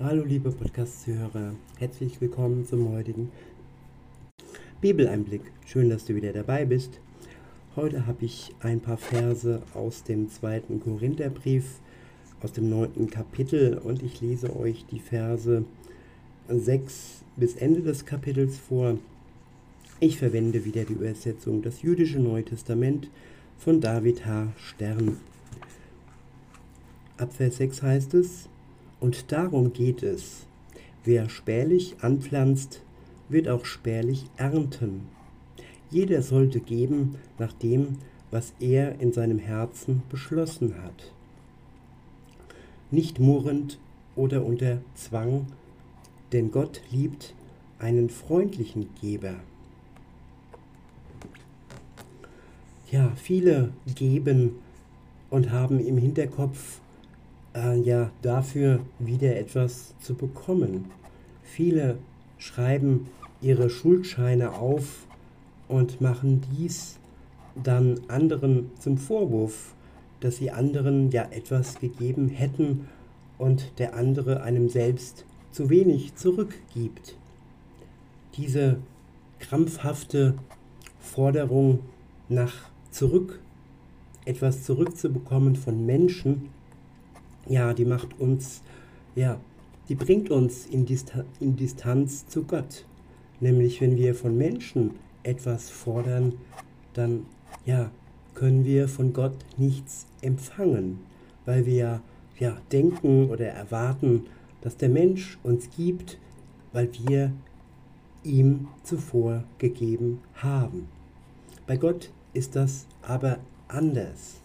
Hallo liebe Podcast-Zuhörer, herzlich willkommen zum heutigen Bibeleinblick. Schön, dass du wieder dabei bist. Heute habe ich ein paar Verse aus dem zweiten Korintherbrief, aus dem neunten Kapitel und ich lese euch die Verse 6 bis Ende des Kapitels vor. Ich verwende wieder die Übersetzung Das jüdische Neue Testament von David H. Stern. Ab Vers 6 heißt es, und darum geht es. Wer spärlich anpflanzt, wird auch spärlich ernten. Jeder sollte geben nach dem, was er in seinem Herzen beschlossen hat. Nicht murrend oder unter Zwang, denn Gott liebt einen freundlichen Geber. Ja, viele geben und haben im Hinterkopf, äh, ja dafür wieder etwas zu bekommen. Viele schreiben ihre Schuldscheine auf und machen dies dann anderen zum Vorwurf, dass sie anderen ja etwas gegeben hätten und der andere einem selbst zu wenig zurückgibt. Diese krampfhafte Forderung nach zurück, etwas zurückzubekommen von Menschen, ja, die macht uns, ja, die bringt uns in, Distan in Distanz zu Gott. Nämlich, wenn wir von Menschen etwas fordern, dann, ja, können wir von Gott nichts empfangen, weil wir ja denken oder erwarten, dass der Mensch uns gibt, weil wir ihm zuvor gegeben haben. Bei Gott ist das aber anders.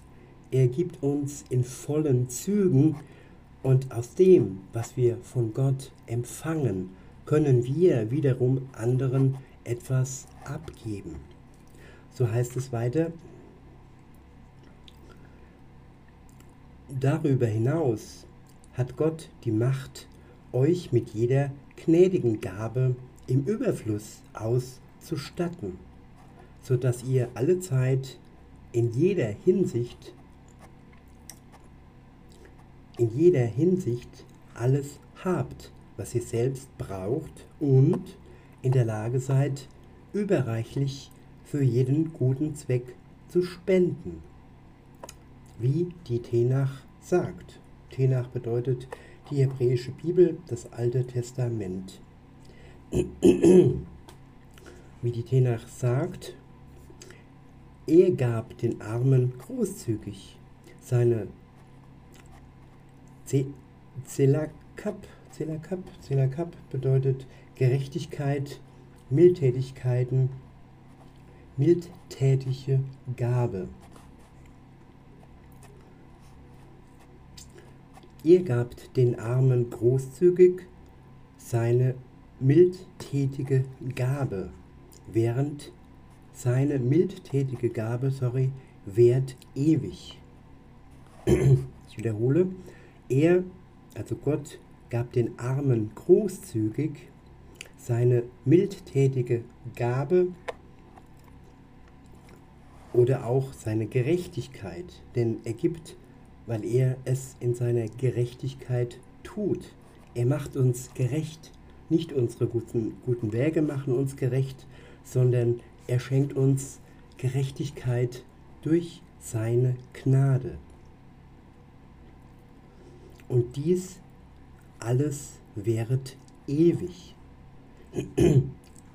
Er gibt uns in vollen Zügen und aus dem, was wir von Gott empfangen, können wir wiederum anderen etwas abgeben. So heißt es weiter. Darüber hinaus hat Gott die Macht, euch mit jeder gnädigen Gabe im Überfluss auszustatten, so dass ihr alle Zeit in jeder Hinsicht in jeder Hinsicht alles habt, was ihr selbst braucht und in der Lage seid, überreichlich für jeden guten Zweck zu spenden. Wie die Tenach sagt. Tenach bedeutet die hebräische Bibel, das Alte Testament. Wie die Tenach sagt, er gab den Armen großzügig seine Zelakap, Zelakap, Zelakap bedeutet Gerechtigkeit, Mildtätigkeiten, mildtätige Gabe. Ihr gabt den Armen großzügig seine mildtätige Gabe, während seine mildtätige Gabe, sorry, währt ewig. Ich wiederhole, er, also Gott, gab den Armen großzügig seine mildtätige Gabe oder auch seine Gerechtigkeit, denn er gibt, weil er es in seiner Gerechtigkeit tut. Er macht uns gerecht. Nicht unsere guten, guten Werke machen uns gerecht, sondern er schenkt uns Gerechtigkeit durch seine Gnade. Und dies alles währet ewig.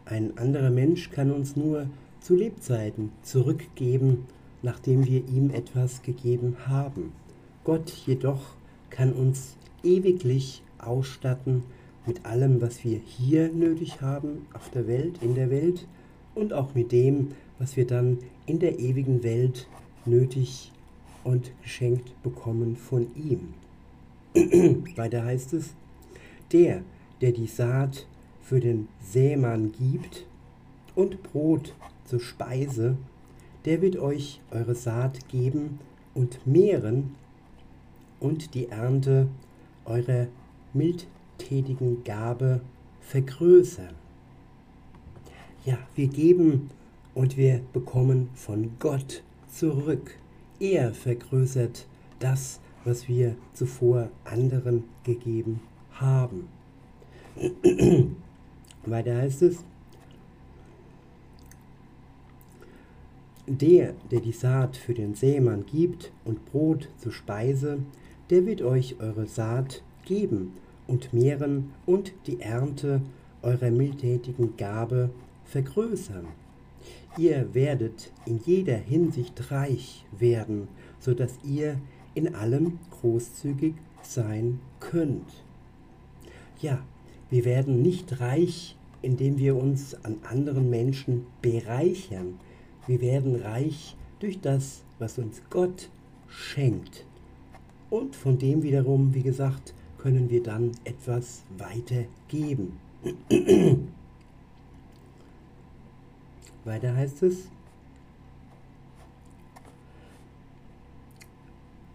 Ein anderer Mensch kann uns nur zu Lebzeiten zurückgeben, nachdem wir ihm etwas gegeben haben. Gott jedoch kann uns ewiglich ausstatten mit allem, was wir hier nötig haben auf der Welt, in der Welt und auch mit dem, was wir dann in der ewigen Welt nötig und geschenkt bekommen von ihm. Weiter heißt es, der, der die Saat für den Sämann gibt und Brot zur Speise, der wird euch eure Saat geben und mehren und die Ernte eurer mildtätigen Gabe vergrößern. Ja, wir geben und wir bekommen von Gott zurück. Er vergrößert das, was wir zuvor anderen gegeben haben. Weiter heißt es, der, der die Saat für den Sämann gibt und Brot zur Speise, der wird euch eure Saat geben und mehren und die Ernte eurer mildtätigen Gabe vergrößern. Ihr werdet in jeder Hinsicht reich werden, so dass ihr in allem großzügig sein könnt. Ja, wir werden nicht reich, indem wir uns an anderen Menschen bereichern. Wir werden reich durch das, was uns Gott schenkt. Und von dem wiederum, wie gesagt, können wir dann etwas weitergeben. Weiter heißt es,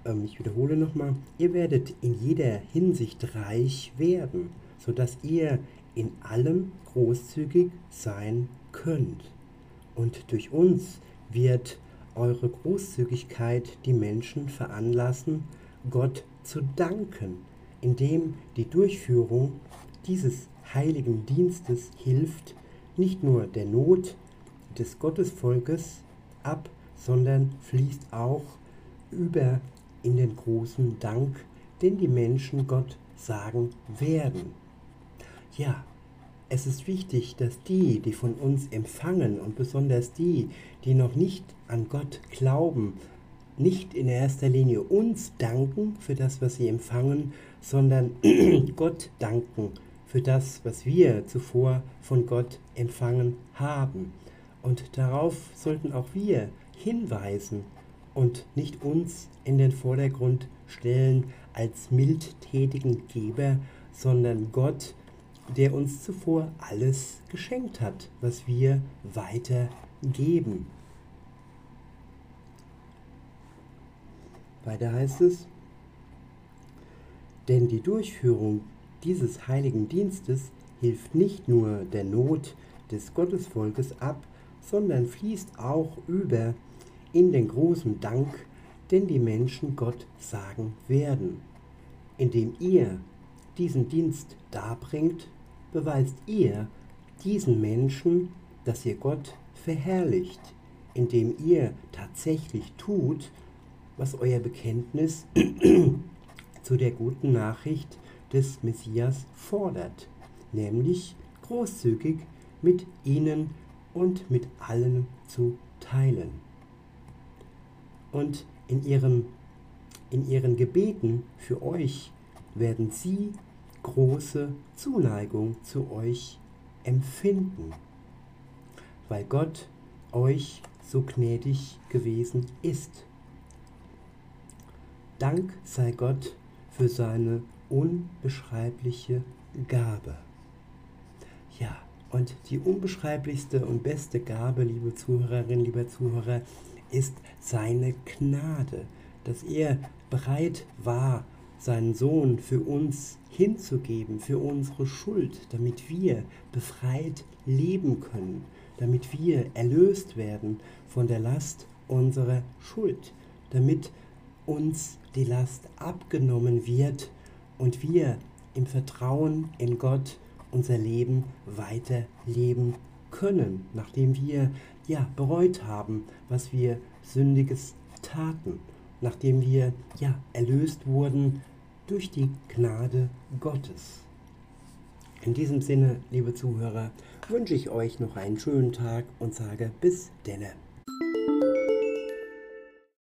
ähm, ich wiederhole nochmal, ihr werdet in jeder Hinsicht reich werden, sodass ihr in allem großzügig sein könnt. Und durch uns wird eure Großzügigkeit die Menschen veranlassen, Gott zu danken, indem die Durchführung dieses heiligen Dienstes hilft, nicht nur der Not des Gottesvolkes ab, sondern fließt auch über in den großen Dank, den die Menschen Gott sagen werden. Ja, es ist wichtig, dass die, die von uns empfangen und besonders die, die noch nicht an Gott glauben, nicht in erster Linie uns danken für das, was sie empfangen, sondern Gott danken für das, was wir zuvor von Gott empfangen haben. Und darauf sollten auch wir hinweisen und nicht uns in den Vordergrund stellen als mildtätigen Geber, sondern Gott, der uns zuvor alles geschenkt hat, was wir weitergeben. Weiter heißt es, denn die Durchführung dieses heiligen Dienstes hilft nicht nur der Not des Gottesvolkes ab, sondern fließt auch über in den großen Dank, den die Menschen Gott sagen werden. Indem ihr diesen Dienst darbringt, beweist ihr diesen Menschen, dass ihr Gott verherrlicht, indem ihr tatsächlich tut, was euer Bekenntnis zu der guten Nachricht des Messias fordert, nämlich großzügig mit ihnen und mit allen zu teilen. Und in, ihrem, in ihren Gebeten für euch werden sie große Zuneigung zu euch empfinden, weil Gott euch so gnädig gewesen ist. Dank sei Gott für seine unbeschreibliche Gabe. Ja, und die unbeschreiblichste und beste Gabe, liebe Zuhörerinnen, lieber Zuhörer, ist seine Gnade, dass er bereit war, seinen Sohn für uns hinzugeben, für unsere Schuld, damit wir befreit leben können, damit wir erlöst werden von der Last unserer Schuld, damit uns die Last abgenommen wird und wir im Vertrauen in Gott unser Leben weiterleben können, nachdem wir ja bereut haben, was wir sündiges taten, nachdem wir ja erlöst wurden durch die Gnade Gottes. In diesem Sinne, liebe Zuhörer, wünsche ich euch noch einen schönen Tag und sage bis denne.